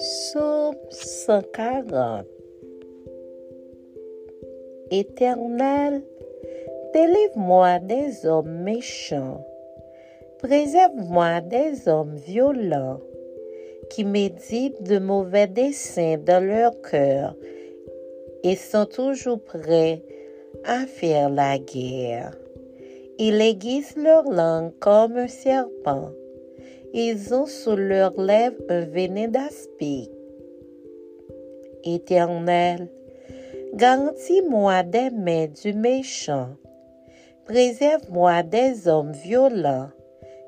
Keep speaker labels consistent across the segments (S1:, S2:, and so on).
S1: Psaume 140 Éternel, délivre-moi des hommes méchants, préserve-moi des hommes violents qui méditent de mauvais desseins dans leur cœur et sont toujours prêts à faire la guerre. Ils aiguisent leur langue comme un serpent. Ils ont sous leurs lèvres un venin d'aspic. Éternel, garantis-moi des mains du méchant. Préserve-moi des hommes violents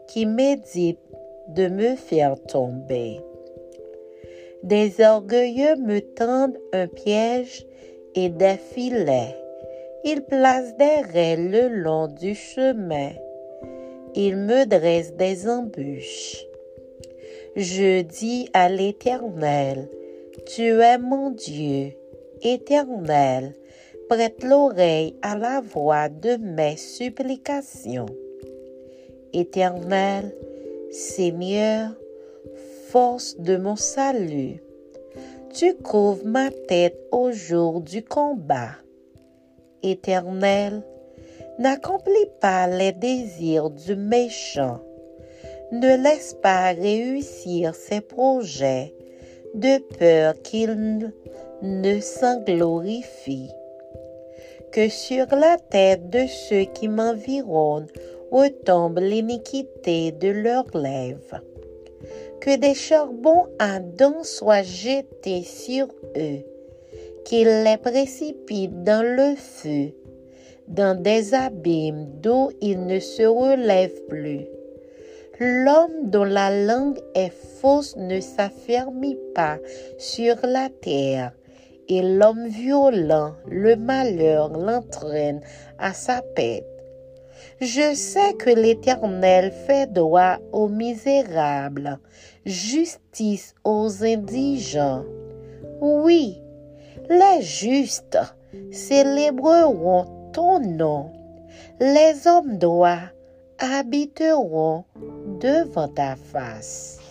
S1: qui méditent de me faire tomber. Des orgueilleux me tendent un piège et des filets. Ils placent des raies le long du chemin. Ils me dressent des embûches. Je dis à l'Éternel, Tu es mon Dieu, Éternel, prête l'oreille à la voix de mes supplications. Éternel, Seigneur, force de mon salut, tu couvres ma tête au jour du combat. Éternel, n'accomplis pas les désirs du méchant. Ne laisse pas réussir ses projets de peur qu'il ne s'en glorifie. Que sur la tête de ceux qui m'environnent retombe l'iniquité de leurs lèvres. Que des charbons ardents soient jetés sur eux qu'il les précipite dans le feu, dans des abîmes d'où ils ne se relèvent plus. L'homme dont la langue est fausse ne s'affermit pas sur la terre, et l'homme violent, le malheur l'entraîne à sa paix. Je sais que l'Éternel fait droit aux misérables, justice aux indigents. Oui, les justes célébreront ton nom. Les hommes droits habiteront devant ta face.